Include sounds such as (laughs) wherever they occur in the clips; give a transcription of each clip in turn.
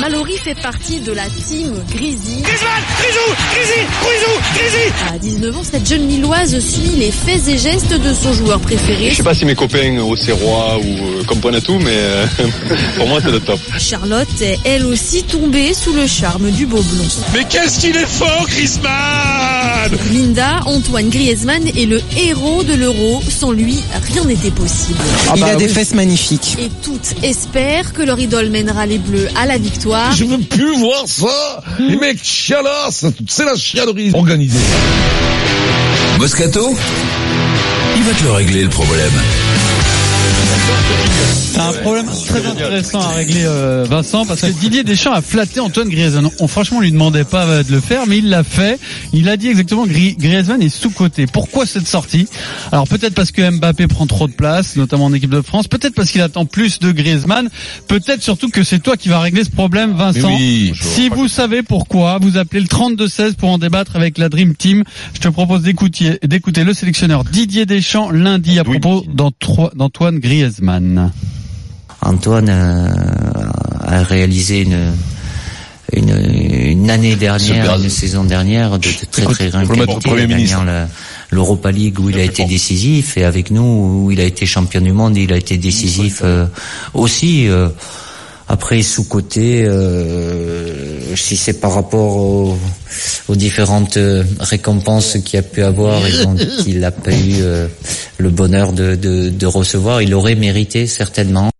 Mallory fait partie de la team Grizzly. Griezmann, Grisou, Grisi, Grisou, Grisi À 19 ans, cette jeune Lilloise suit les faits et gestes de son joueur préféré. Je sais pas si mes copains au Serrois ou euh, comprennent tout, mais euh, (laughs) pour moi c'est le top. Charlotte est elle aussi tombée sous le charme du beau blond. Mais qu'est-ce qu'il est fort, Griezmann Linda, Antoine Griezmann est le héros de l'Euro. Sans lui, rien n'était possible. Il a des fesses magnifiques. Et toutes espèrent que leur idole mènera les Bleus à la victoire. Je veux plus voir ça Les mecs chialassent C'est la chialerie organisée Moscato Il va te le régler le problème. C'est un problème très intéressant à régler, euh, Vincent, parce que Didier Deschamps a flatté Antoine Griezmann. On, franchement, lui demandait pas euh, de le faire, mais il l'a fait. Il a dit exactement Gri Griezmann est sous-coté. Pourquoi cette sortie? Alors peut-être parce que Mbappé prend trop de place, notamment en équipe de France. Peut-être parce qu'il attend plus de Griezmann. Peut-être surtout que c'est toi qui vas régler ce problème, Vincent. oui, si vous savez pourquoi, vous appelez le 32-16 pour en débattre avec la Dream Team. Je te propose d'écouter d'écouter le sélectionneur Didier Deschamps lundi à propos d'Antoine Griezmann. Antoine euh, a réalisé une, une, une année dernière, une saison dernière de, très très grande qualité, Premier gagnant l'Europa League où il a été décisif et avec nous où il a été champion du monde, il a été décisif euh, aussi. euh, après sous côté, si c'est par rapport aux, différentes euh, récompenses qu'il a pu avoir et dont il n'a pas eu euh, le bonheur de, de, de recevoir, il aurait mérité certainement.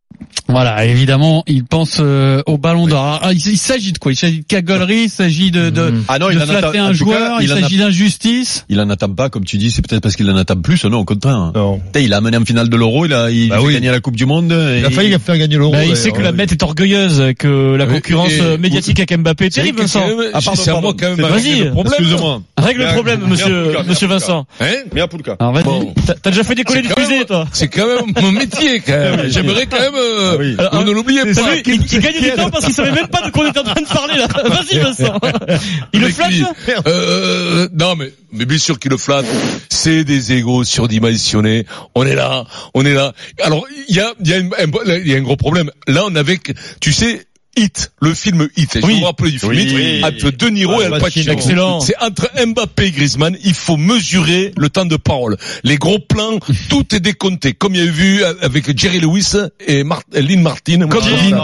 Voilà, évidemment, il pense euh, au ballon d'or. Ah, il, il s'agit de quoi? Il s'agit de cagolerie, il s'agit de, de, Ah non, de il flatter un joueur, cas, il, s'agit d'injustice. Il en attend pas, comme tu dis, c'est peut-être parce qu'il en attend plus. Non, au contraire. Non. Il a amené en finale de l'Euro, il a, il Bah a oui. gagné la Coupe du Monde. Il a failli faire gagner l'euro. Bah, il sait que la bête est orgueilleuse, que la concurrence et- euh, médiatique avec Mbappé est terrible, Vincent. c'est- Ah, à moi quand même. Vas-y, excuse-moi. Règle le problème, monsieur, monsieur. Vincent. Hein. Bon. T'as t'as déjà fait décoller quand fusée, toi. C'est quand même mon métier, quand même. (laughs) J'aimerais quand même, euh, oui. vous ne l'oubliez pas. il, il gagne du temps parce qu'il savait même pas de quoi on était en train de parler, là. (laughs) Vas-y, Vincent. (laughs) Il le flatte, lui. là Euh, non, mais, mais bien sûr qu'il le flatte. C'est des égos surdimensionnés. On est là, on est là. Alors, il y a, il y a, une- un, il y a un gros problème. Là, on avait, tu sais, Hit, le film Hit. Je Oui. vous rappelle du film Oui. Hit, Oui. entre De Niro Ah, et Al Pacino. excellent. C'est entre Mbappé et Griezmann. Il faut mesurer le temps de parole. Les gros plans, (laughs) tout est décompté. Comme il y a vu avec Jerry Lewis et Mar Lynn Martin. Comme dans-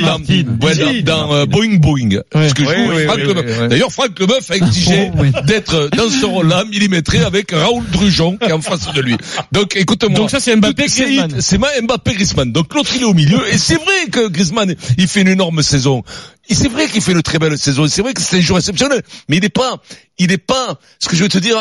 Martin. dans, Boeing Boeing. Ce que joue. D'ailleurs, Franck Leboeuf a exigé d'être dans ce rôle-là millimétré avec Raoul Drujon qui est en face de lui. Donc, écoute-moi. Donc ça, c'est Mbappé, Griezmann. C'est Mbappé Griezmann. Donc l'autre il est au milieu et c'est vrai que Griezmann il fait une énorme saison. Et c'est vrai qu'il fait une très belle saison. C'est vrai que c'est un joueur exceptionnel. Mais il n'est pas, il n'est pas, ce que je veux te dire,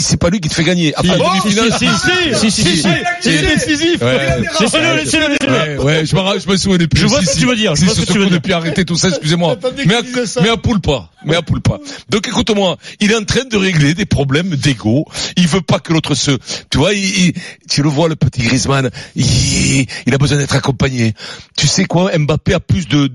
c'est pas lui qui te fait gagner. Après, si, si, si, si, si. Il est décisif. Ouais. Je me, souviens plus. Je vois ce que tu veux dire, je Si, vois ce que surtout tu veux qu'on depuis arrêter tout ça, excusez-moi. (laughs) Mais à, poule pas. Mais à poule pas. Donc écoute-moi, il est en train de régler des problèmes d'ego. Il veut pas que l'autre se, tu vois, tu le vois, le petit Griezmann, il, a besoin d'être accompagné. Tu sais quoi, Mbappé a plus de,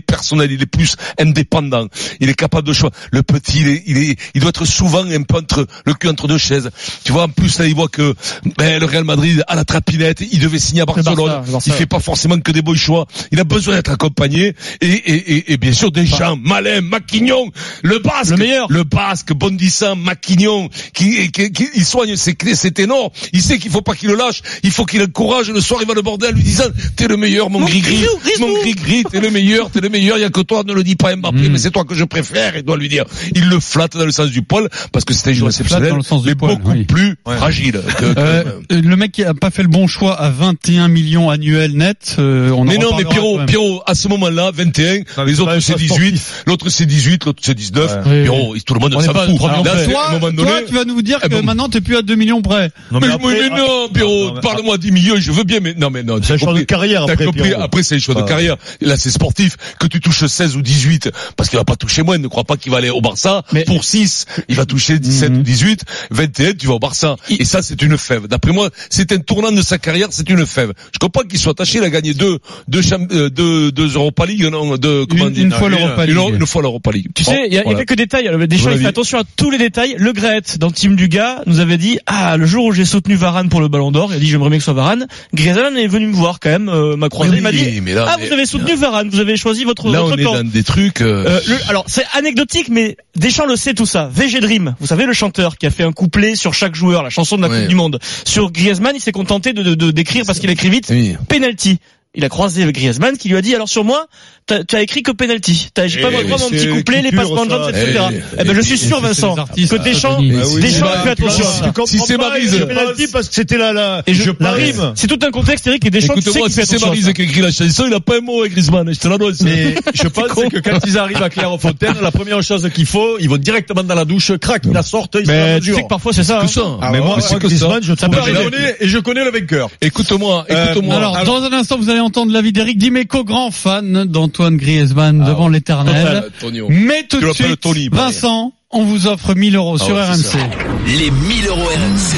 personnelle, il est plus indépendant. Il est capable de choix. Le petit, il est, il est, il doit être souvent un peu entre, le cul entre deux chaises. Tu vois, en plus, là, il voit que, ben, le Real Madrid a la trapinette, il devait signer à Barcelone. Barça, le Barça. Il fait pas forcément que des beaux choix. Il a besoin d'être accompagné. Et, et, et, et bien sûr, des gens, Malin, Maquignon, le Basque. Le meilleur. Le Basque, bondissant, Maquignon, qui, qui, qui- il soigne ses clés, c'est énorme. Il sait qu'il faut pas qu'il le lâche. Il faut qu'il encourage. Le soir, il va le border en lui disant, t'es le meilleur, mon gris-gris. Mon gris-gris, t'es le meilleur, t'es le meilleur. Il y a que toi, ne le dis pas à Mbappé, Mm. mais c'est toi que je préfère. Il doit lui dire. Il le flatte dans le sens du poil, parce que c'est un joueur exceptionnel, mais poil, beaucoup oui. plus fragile. que- que- Euh, le mec qui a pas fait le bon choix à 21 millions annuels net. euh, on en mais non, mais Pierrot. Pierrot, à ce moment-là, 21, Non, mais les c'est autres c'est un 18, sportif. l'autre c'est 18, l'autre c'est 19. Ouais. Pierrot, tout le monde s'en pas fout. Là, c'est- Toi, toi, tu vas nous dire eh que bon. maintenant t'es plus à 2 millions près. Non, mais, non, Pierrot, parle-moi 10 millions, je veux bien, mais non, mais non. C'est un choix de carrière après, après c'est un choix de Ah. carrière. Là, c'est sportif. Que tu touches 16 ou 18, parce qu'il va pas toucher moins, ne crois pas qu'il va aller au Barça pour 6, il va toucher 17 ou 18, 21, tu vas au Barça. Et ça, c'est une fève. D'après moi, c'est un tournant de sa carrière, c'est une fève. Je comprends qu'il soit attaché, il a gagné deux, deux, euh, deux, deux Europa League, non, deux, comment Une- dit une fois l'Europa League. une fois l'Europa League. Tu sais, il y a, Voilà. quelques détails. Voilà, il fait attention à tous les détails. Le Gret, dans le team du gars, nous avait dit, ah, le jour où j'ai soutenu Varane pour le Ballon d'Or, il a dit, j'aimerais bien que ce soit Varane. Griezmann est venu me voir quand même, euh, m'a croisé, il m'a dit, mais là, ah, mais- vous avez soutenu Varane, vous avez choisi votre, Là, votre on est camp. dans des trucs, euh, Euh, le- alors c'est anecdotique, mais Deschamps le sait tout ça. VG Dream, vous savez le chanteur qui a fait un couplet sur chaque joueur, la chanson de la Ouais. Coupe du Monde. Sur Griezmann, il s'est contenté de d'écrire parce qu'il écrit vite oui. penalty. Il a croisé Griezmann qui lui a dit alors sur moi, t'as- tu as écrit que penalty. T'as j'ai pas Eh, moi mais mon petit couplet, les passements de jambes, etc. Eh, Eh, ben je suis eh, sûr Vincent que Deschamps. Ah Deschamps bah, fait attention. si- à ça. si c'est Maryse, c'est penalty parce que c'était la, la, Et je, rime. C'est tout un contexte Eric et Deschamps qu'il fait si c'est ça. qui écrit la chanson, il a pas un mot avec Griezmann, je te l'annonce. Mais je pense que quand ils arrivent à Clairefontaine, la première chose qu'il faut, ils vont directement dans la douche, crac, ils la sortent, ils sont Mais tu sais que parfois c'est ça. que ça. Mais moi, ouais, c'est que Griezmann, je connais- et je connais le vainqueur. Écoute-moi, Euh, écoute-moi. Alors, dans un instant, vous allez entendre l'avis d'Eric Dimeco, grand fan d'Antoine Griezmann devant Ah, l'éternel. Tonio. Mais tout Tu de suite, Tony. Vincent, on vous offre 1000 euros Ah sur ouais, RMC. Les 1000 euros RMC.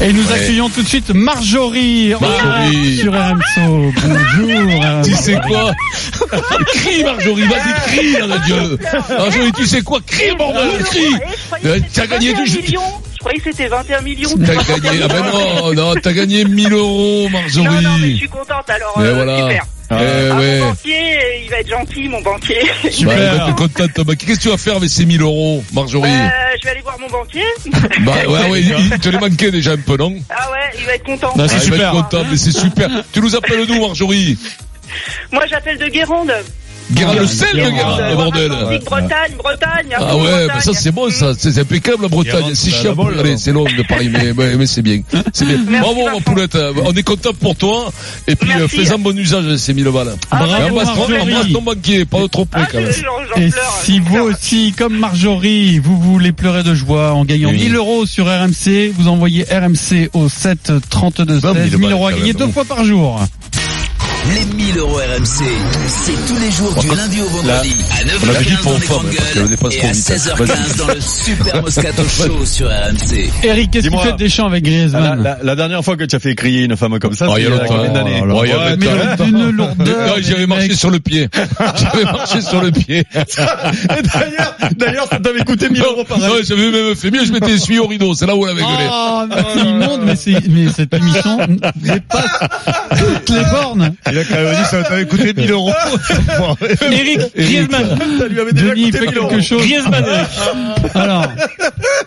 Et nous Ouais. accueillons tout de suite Marjorie, Marjorie. sur RMC. Bonjour. (laughs) Tu RMC. sais quoi Crie Marjorie, vas-y crie de Dieu. Marjorie, tu sais quoi Crie bordel, crie. Euh, T'as gagné deux millions. Je croyais que c'était 21 millions. T'as gagné, ah ben non, (laughs) non, t'as gagné 1000 euros, Marjorie. Non, non, mais je suis contente alors. Mais euh, voilà. Super. Ah, ouais. Mon banquier, euh, il va être gentil, mon banquier. Bah, Thomas. Qu'est-ce que tu vas faire avec ces 1000 euros, Marjorie Euh, je vais aller voir mon banquier. (laughs) Bah ouais, ouais, il, il te les manquait déjà un peu, non Ah ouais, il va être content. Ah, il va être content, mais c'est super. Tu nous appelles nous, Marjorie Moi, j'appelle de Guérande. Guérande, le sel Guérande, le bordel. Bretagne, Bretagne. Ah ouais, bah ça c'est bon, ça, c'est impeccable la Bretagne. C'est chiant, alors. c'est long de Paris, mais, mais, mais c'est bien. C'est bien. Bravo, ma poulette. On est content pour toi. Et puis, euh, fais-en bon usage de ces 1000 balles. Bravo, Et embrasse, ton, banquier, pas de trop près Ah, quand même. Et si vous aussi, comme Marjorie, vous voulez pleurer de joie en gagnant Oui. 1000 euros sur RMC, vous envoyez RMC au 7 32 Bah, 16. 1000 1000 euros à gagner deux fois par jour. Les 1000 euros RMC, c'est tous les jours du lundi au vendredi à on avait dit 9h15 pour dans les grandes gueules et à vite. 16h15 dans le Super (laughs) Moscato Show sur RMC. Eric, qu'est-ce qui Dis-moi. fait Deschamps avec La, Griezmann la- la dernière fois que tu as fait crier une femme comme ça, Oh, il y a combien d'années Oh, Ouais. Mais d'une lourdeur. Non, j'avais marché sur le pied. (laughs) J'avais marché sur le pied. (laughs) Et D'ailleurs, d'ailleurs, ça t'avait coûté 1000 euros par Non, j'avais même fait mieux, je m'étais essuyé au rideau. C'est là où elle avait gueulé. Oh, mais c'est immonde, mais, c'est- mais cette émission dépasse toutes les bornes. Il a quand même dit ça t'avait coûté 1000 euros. (laughs) Eric, Griezmann. Ça lui avait déjà Denis coûté fait 1000 euros. quelque chose. Griezmann, Eric. (laughs) Alors,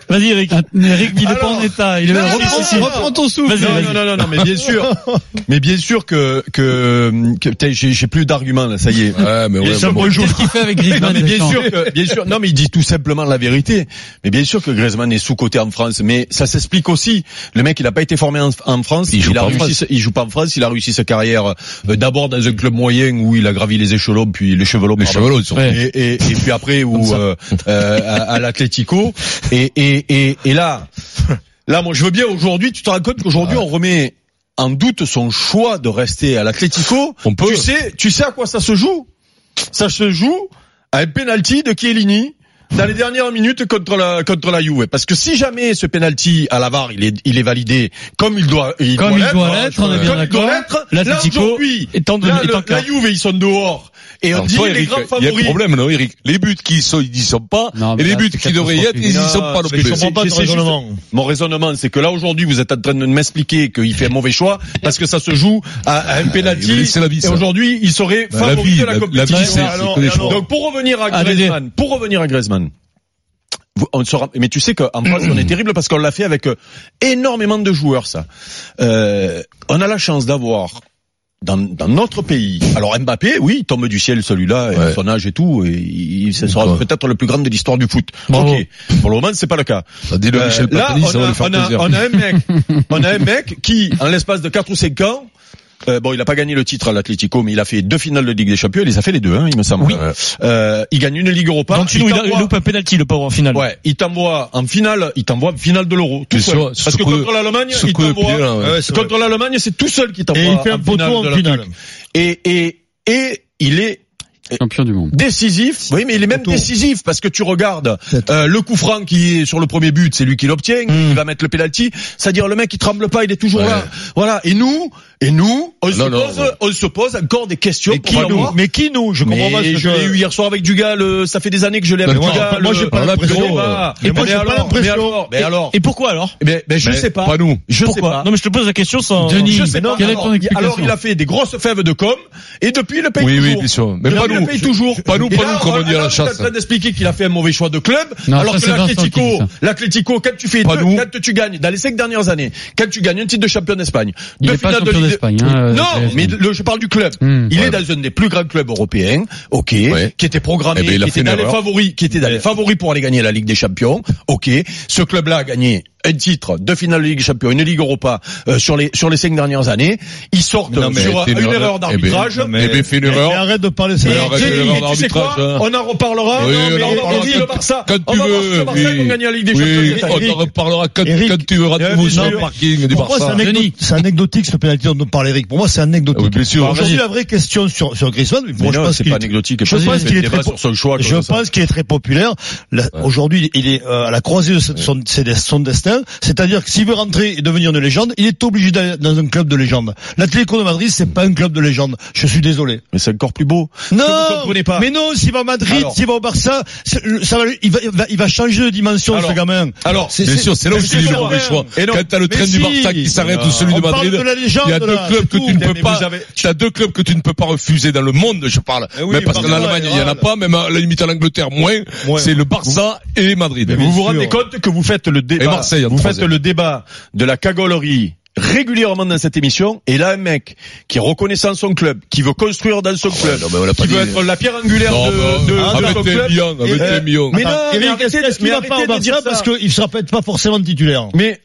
Vas-y Eric. Eric, il est pas en état. Il est, non, reprends, si, si. reprends ton souffle. Vas-y, Non, vas-y. non, non, non, non, mais bien sûr, (laughs) mais bien sûr que que, que j'ai j'ai plus d'arguments là, ça y est. Ouais, mais ouais. Bon. Qu'est-ce qu'il fait avec Non, Griezmann mais bien sûr que, bien sûr, non, mais il dit tout simplement la vérité. Mais bien sûr que Griezmann est sous-coté en France, mais ça s'explique aussi. Le mec, il n'a pas été formé en, en France. Il joue a pas en réussi, France. il joue pas en France. Il a réussi sa carrière euh, d'abord dans un club moyen où il a gravi les échelons, puis les chevelots. Les Et, et, et puis après où euh, euh, à, à l'Atlético. Et, et, et, et là, là, moi, je veux bien aujourd'hui. Tu te rends compte qu'aujourd'hui, on remet en doute son choix de rester à l'Atlético. On peut. Tu sais, tu sais à quoi ça se joue? Ça se joue à un penalty de Chiellini dans les dernières minutes contre la contre la Juve. Parce que si jamais ce penalty à la VAR il est il est validé comme il doit il Comme il doit hein, l'être, on est bien il doit d'accord. aujourd'hui, quart. la Juve ils sont dehors et on Alors, dit toi, les Eric, grands il y a un problème, non, Eric? Les buts qui sont, ils y sont pas. Non, et les là, buts qui devraient y être, ils y Non, sont pas non plus. raisonnement. Mon raisonnement, c'est que là aujourd'hui, vous êtes en train de m'expliquer qu'il fait un mauvais choix parce que ça se joue à, à un penalty. la vie, et aujourd'hui, il serait la favori de la- compétition. donc pour revenir à Allez, Griezmann, pour revenir à Griezmann. vous- On sera, mais tu sais qu'en France, on est terrible parce qu'on l'a fait avec euh, énormément de joueurs, ça. Euh, on a la chance d'avoir dans, dans notre pays. Alors Mbappé, oui, il tombe du ciel celui-là, Ouais. son âge et tout, et il, ce sera peut-être le plus grand de l'histoire du foot. Bravo. Ok. Pour le moment, c'est pas le cas. Euh, Michel là, a, a, on a un mec, on a un mec qui, en l'espace de 4 ou 5 ans, euh, bon, il n'a pas gagné le titre à l'Atlético, mais il a fait deux finales de Ligue des Champions. Il les a fait les deux, hein, il me semble. Oui. Euh, euh il gagne une Ligue Europa. Donc, il, il loupe un penalty le pauvre en finale. Ouais. Il t'envoie en finale, il t'envoie finale de l'Euro. Tout seul. Parce que contre l'Allemagne, il t'envoie. Contre l'Allemagne, c'est tout seul qui t'envoie. Et il fait un poteau en finale. Et et et il est champion du monde. Décisif. Oui, mais il est même décisif parce que tu regardes euh, le coup franc qui est sur le premier but, c'est lui qui l'obtient, mmh. il va mettre le penalty, c'est-à-dire le mec qui tremble pas, il est toujours là. Voilà, et nous et nous, on, se, pose, on se pose encore des questions. Mais qui nous. Mais qui nous Je comprends pas. Je l'ai eu hier soir avec Dugal. Euh, ça fait des années que je l'ai avec Dugal. Moi, j'ai euh, pas l'impression. Et moi, j'ai pas l'impression. Mais alors Et pourquoi alors eh ben, ben, Mais je sais pas. Pas nous. Je sais pas. Non, mais je te pose la question sans. Denis, je sais pas. Alors, il a fait des grosses fèves de com et depuis il le paye toujours. Oui, oui, bien sûr. Mais pas nous. toujours. Pas nous, pas nous, comme on dit à la chasse. en train d'expliquer qu'il a fait un mauvais choix de club. Alors que l'Atlético, l'Atlético, quand tu fais, quand tu gagnes dans les cinq dernières années, quand tu gagnes un titre de champion d'Espagne, de finale de Mm. non, mais le, je parle du club. Il est dans un des plus grands clubs européens, ok, ouais. qui était programmé, qui était dans les favoris, qui était dans les favoris pour aller gagner la Ligue des Champions, ok. Ce club-là a gagné un titre, deux finales de Ligue des Champions, une Ligue Europa euh, sur les sur les cinq dernières années. Ils sortent non, sur une, une, erreur d'arbitrage. Mais, eh ben, mais, mais, eh, arrête de parler eh, de Tu sais quoi. Hein. On en reparlera. On. Quand tu veux. Oui. on en reparlera quand, tu verras tout. C'est anecdotique ce penalty dont parle Eric. Pour moi, c'est anecdotique. Ah aujourd'hui, la vraie question sur sur Griezmann, je pense qu'il anecdotique. Je pense qu'il est très Je pense qu'il est très populaire. Aujourd'hui, il est euh, à la croisée de son destin Hein, c'est-à-dire que s'il veut rentrer et devenir une légende, il est obligé d'aller dans un club de légende. L'Atlético de Madrid, c'est pas un club de légende. Je suis désolé. Mais c'est encore plus beau. Non, pas. mais non, s'il va à Madrid, s'il va au Barça, ça va, il, va, il, va, il va changer de dimension, ce gamin. Alors, c'est sûr, c'est là où je dis le mauvais choix. Et Quand t'as le train du Barça qui s'arrête ou celui ah. de Madrid, il y a deux clubs que tu ne peux pas, t'as deux clubs que tu ne peux pas refuser dans le monde, je parle. Eh mais parce qu'en Allemagne, il y en a pas, même à la limite à l'Angleterre, moins. C'est le Barça et Madrid. Vous vous rendez compte que vous faites le débat. Marseille vous faites le débat de la cagolerie régulièrement dans cette émission. Et là un mec qui est reconnaissant son club qui veut construire dans son club qui veut être la pierre angulaire de, bah, de, de son club. Euh, millions, mais non Attends, est-ce qu'il va pas en Barça parce qu'il ne sera peut-être pas forcément titulaire. Mais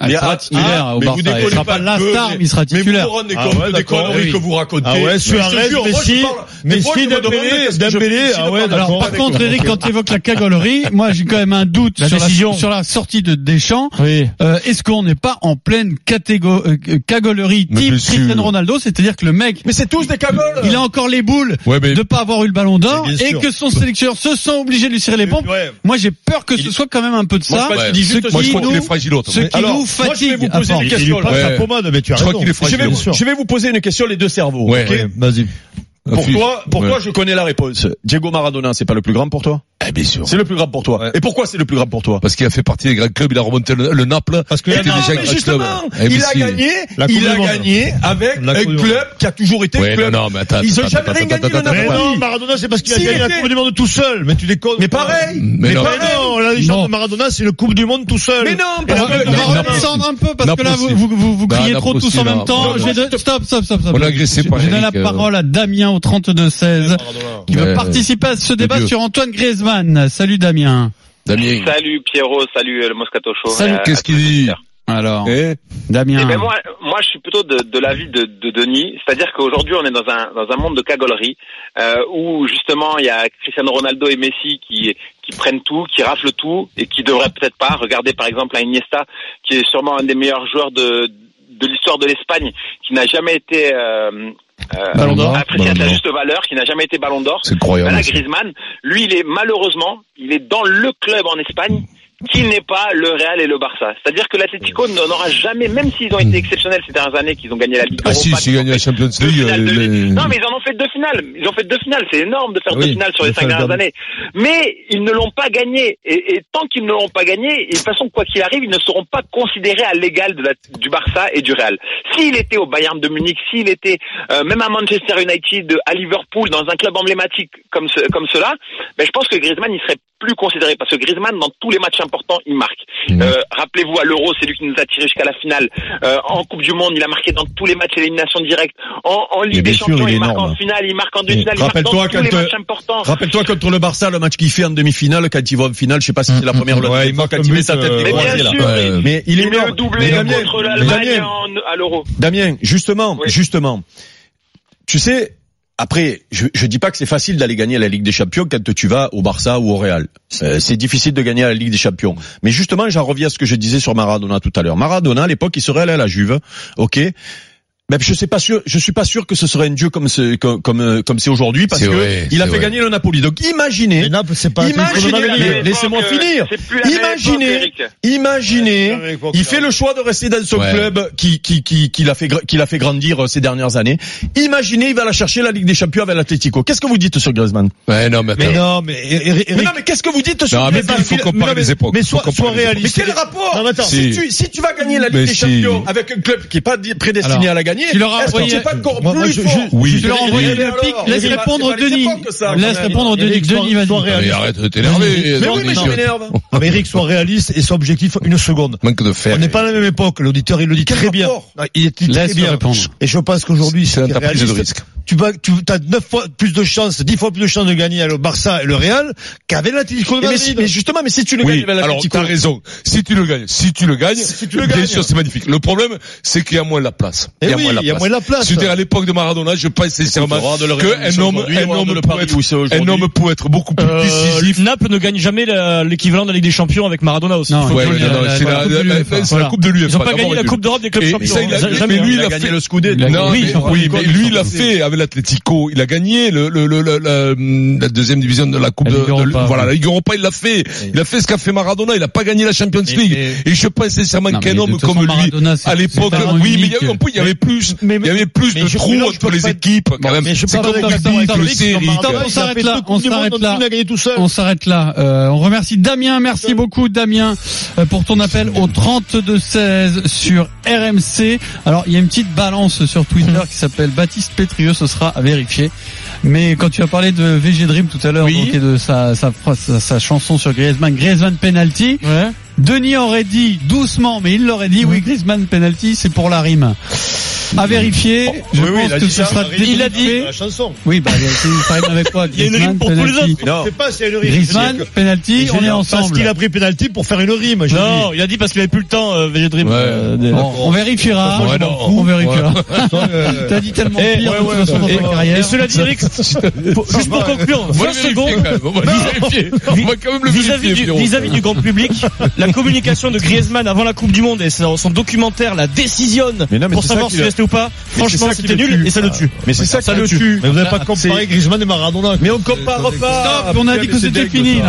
ah, il sera titulaire ah, au Barça. Mais vous sera pas, la star, mais, mais il sera titulaire. Mais vous des, ah ouais, des conneries ah oui. que vous racontez. Ah ouais, Suarez, Messi, Messi, Dembélé, Dembélé. Ah ouais, alors par contre, Eric, quand tu évoques la cagolerie, moi j'ai quand même un doute la sur, décision. la, sur la sortie de Deschamps. Oui. Euh, Est-ce qu'on n'est pas en pleine catégorie euh, cagolerie type Cristiano Ronaldo, c'est-à-dire que le mec, mais c'est tous des cagoles. Il a encore les boules de pas avoir eu le ballon d'or et que son sélectionneur se sent obligé de lui cirer les pompes. Moi, j'ai peur que ce soit quand même un peu de ça. Ce qui nous moi, je vais vous poser une question. Il. Je vais vous poser une question, les deux cerveaux. Ouais, vas-y. Ah, pour toi, pour je connais la réponse. Diego Maradona, c'est pas le plus grand pour toi Eh bien sûr. C'est le plus grand pour toi. Et pourquoi c'est le plus grand pour toi Parce qu'il a fait partie des grands clubs, il a remonté le, Naples. Parce que il était non, déjà grand club. Eh, il a gagné, il a gagné avec un club qui a toujours été le club. Non, non, mais attends, Ils ont jamais rien gagné le Naples. non, Maradona, c'est parce qu'il a gagné la Coupe du Monde tout seul. Mais tu déconnes. Mais pareil. Mais non, la de Maradona, c'est le Coupe du Monde tout seul. Mais non, parce que descendre un peu parce que là vous criez trop tous en même temps. Stop, stop, stop. On a agressé par. Je donne la euh, parole à Damien au 32-16 qui veut participer à ce débat sur Antoine Griezmann. Salut Damien. Salut Pierrot, salut euh, le Moscato Show. Salut, euh, qu'est-ce qu'il dit alors, et Damien. Et ben moi, moi, je suis plutôt de, l'avis de, Denis, c'est-à-dire qu'aujourd'hui, on est dans un dans un monde de cagolerie euh, où justement, il y a Cristiano Ronaldo et Messi qui qui prennent tout, qui raflent tout et qui devraient peut-être pas. Regardez par exemple à Iniesta, qui est sûrement un des meilleurs joueurs de de l'histoire de l'Espagne, qui n'a jamais été euh, ballon d'or. Apprécié à sa juste valeur, qui n'a jamais été ballon d'or. C'est incroyable. Lui, il est malheureusement, il est dans le club en Espagne qu'il n'est pas le Real et le Barça. C'est-à-dire que l'Atlético euh, n'aura jamais, même s'ils ont été hmm. exceptionnels ces dernières années, qu'ils ont gagné la Ligue ah si, s'ils gagné la Champions League. Euh, non, mais ils en ont fait deux finales. Ils ont fait deux finales. C'est énorme de faire ah deux finales sur les cinq dernières années. Mais ils ne l'ont pas gagné. Et, tant qu'ils ne l'ont pas gagné, et de toute façon, quoi qu'il arrive, ils ne seront pas considérés à l'égal du Barça et du Real. S'il était au Bayern de Munich, s'il était euh, même à Manchester United, à Liverpool, dans un club emblématique comme, cela, ben, je pense que Griezmann, il serait plus considéré parce que Griezmann dans tous les matchs importants il marque. Mmh. Euh, rappelez-vous à l'Euro c'est lui qui nous a tiré jusqu'à la finale. Euh, en Coupe du Monde il a marqué dans tous les matchs élimination directe. En, en Ligue des Champions il, il marque en finale, demi-finale. Rappelle-toi euh, contre le Barça le match qu'il fait en demi-finale quand il va en finale je sais pas si c'est la première ou la deuxième fois quand il met sa tête mais, bien sûr, ouais. mais il, est met le doublé contre l'Allemagne à l'Euro. Damien justement justement tu sais après, je, je dis pas que c'est facile d'aller gagner la Ligue des Champions quand tu vas au Barça ou au Real. C'est difficile de gagner la Ligue des Champions. Mais justement, j'en reviens à ce que je disais sur Maradona tout à l'heure. Maradona, à l'époque, il serait allé à la Juve, ok. Ben, je sais pas sûr, je suis pas sûr que ce serait un dieu comme ce, comme comme euh, comme c'est aujourd'hui parce C'est que vrai, il a c'est fait vrai. gagner le Napoli. Donc imaginez, Mais Naples, c'est pas imaginez, mais laissez-moi finir. c'est même Imaginez, imaginez, C'est même il fait le choix de rester dans son Ouais. club qui qui qui qui l'a fait qui l'a fait grandir euh, ces dernières années. Imaginez, il va la chercher la Ligue des Champions avec l'Atlético. Qu'est-ce que vous dites sur Griezmann? Ouais, non, mais Mais non, mais Eric, Mais non, mais qu'est-ce que vous dites sur Non, mais Griezmann? il faut comparer non, mais- les époques. mais sois- réaliste. Mais quel rapport? Mais si, tu, si tu vas gagner la Ligue Mais des. Champions avec un club qui est pas prédestiné à la gagner, tu leur as envoyé- tu es pas encore Moi, moi, plus je- fort je- Oui, je je leur envoyer envoyer le pic. Laisse répondre Denis. Laisse répondre Denis. Denis, réaliste. Mais arrête de t'énerver. Mais oui, mais tu- m'énerve. Eric, sois réaliste et sois objectif une seconde. Manque de fer. On n'est pas à la même époque. L'auditeur, il le dit très bien. Il dit très bien. répondre. Et je pense qu'aujourd'hui, C'est prise de risque. tu vas, tu as neuf fois plus de chances, dix fois plus de chances de gagner le Barça et le Real qu'avec l'Atlético de Mais, Madrid. si- mais justement, mais si tu le Oui, gagnes alors t'as raison. Si tu le gagnes, si tu le gagnes, tu le bien gagnes. sûr c'est magnifique. Le problème, c'est qu'il y a moins la place. Eh oui, il y a moins la place. C'était à l'époque de Maradona, je pense sincèrement qu'un homme, un homme peut être, un homme peut être beaucoup plus Euh, décisif. Naples ne gagne jamais l'équivalent de la Ligue des Champions avec Maradona aussi. Non, c'est la la, Coupe de la- l'UEFA. c'est la Voilà. Coupe de l'UEFA. Ils ont pas gagné la Coupe d'Europe des clubs champions. a, mais lui, il a a gagné fait, le Scudetto. A Oui, mais, lui, il l'a oui. fait avec l'Atlético. Il a gagné le, le, le, la, deuxième division de la Coupe de, voilà, la Ligue Europa, il l'a fait. Il a fait ce qu'a fait Maradona. Il a pas gagné la Champions League. Et je pense sincèrement qu'un homme comme lui, à l'époque, oui, mais il y avait, avait plus, Mais- il y avait plus de je- trous entre les pas- équipes, quand même. C'est comme le on s'arrête là, on s'arrête là. On s'arrête là. Euh, on remercie Damien. Merci beaucoup Damien euh, pour ton appel au 32 16 sur RMC. Alors il y a une petite balance sur Twitter qui s'appelle Baptiste Pétrieux. Ce sera à vérifier. Mais quand tu as parlé de VG Dream tout à l'heure et de sa, sa, sa, sa chanson sur Griezmann, Griezmann penalty. Ouais. Denis aurait dit doucement, mais il l'aurait dit. Oui, Griezmann penalty, c'est pour la rime. À vérifier. Je oui, pense il a que dit ce ça. sera Il a débriefé. La chanson. Oui, bah, c'est- ça rime avec quoi (laughs) Il y a une rime pour tous les autres. Non. C'est pas, c'est le rime. Griezmann, penalty, on est Parce ensemble. qu'il a pris penalty pour faire une rime. Non, il a dit parce qu'il avait plus le temps, euh, VG Dream. Ouais. euh, on vérifiera. Ouais, non. on vérifiera. dit. Euh, (laughs) T'as dit tellement pire ouais, de toute ouais, façon dans ta carrière. Et cela dit, (laughs) juste pour conclure, On va 20 le vérifier, secondes. On va le vérifier. On va quand même le Vis-à-vis vérifier, du, Pierrot. vis-à-vis du grand public, la communication de Griezmann avant la Coupe du Monde et son, son documentaire La Décision Mais non, mais pour savoir s'il restait ou pas, franchement c'était nul et ça le tue. Mais c'est ça Ça qui le tue. tue. Mais vous n'avez pas comparé Griezmann et Maradona. Mais on compare pas. Stop, on a dit que c'était fini là.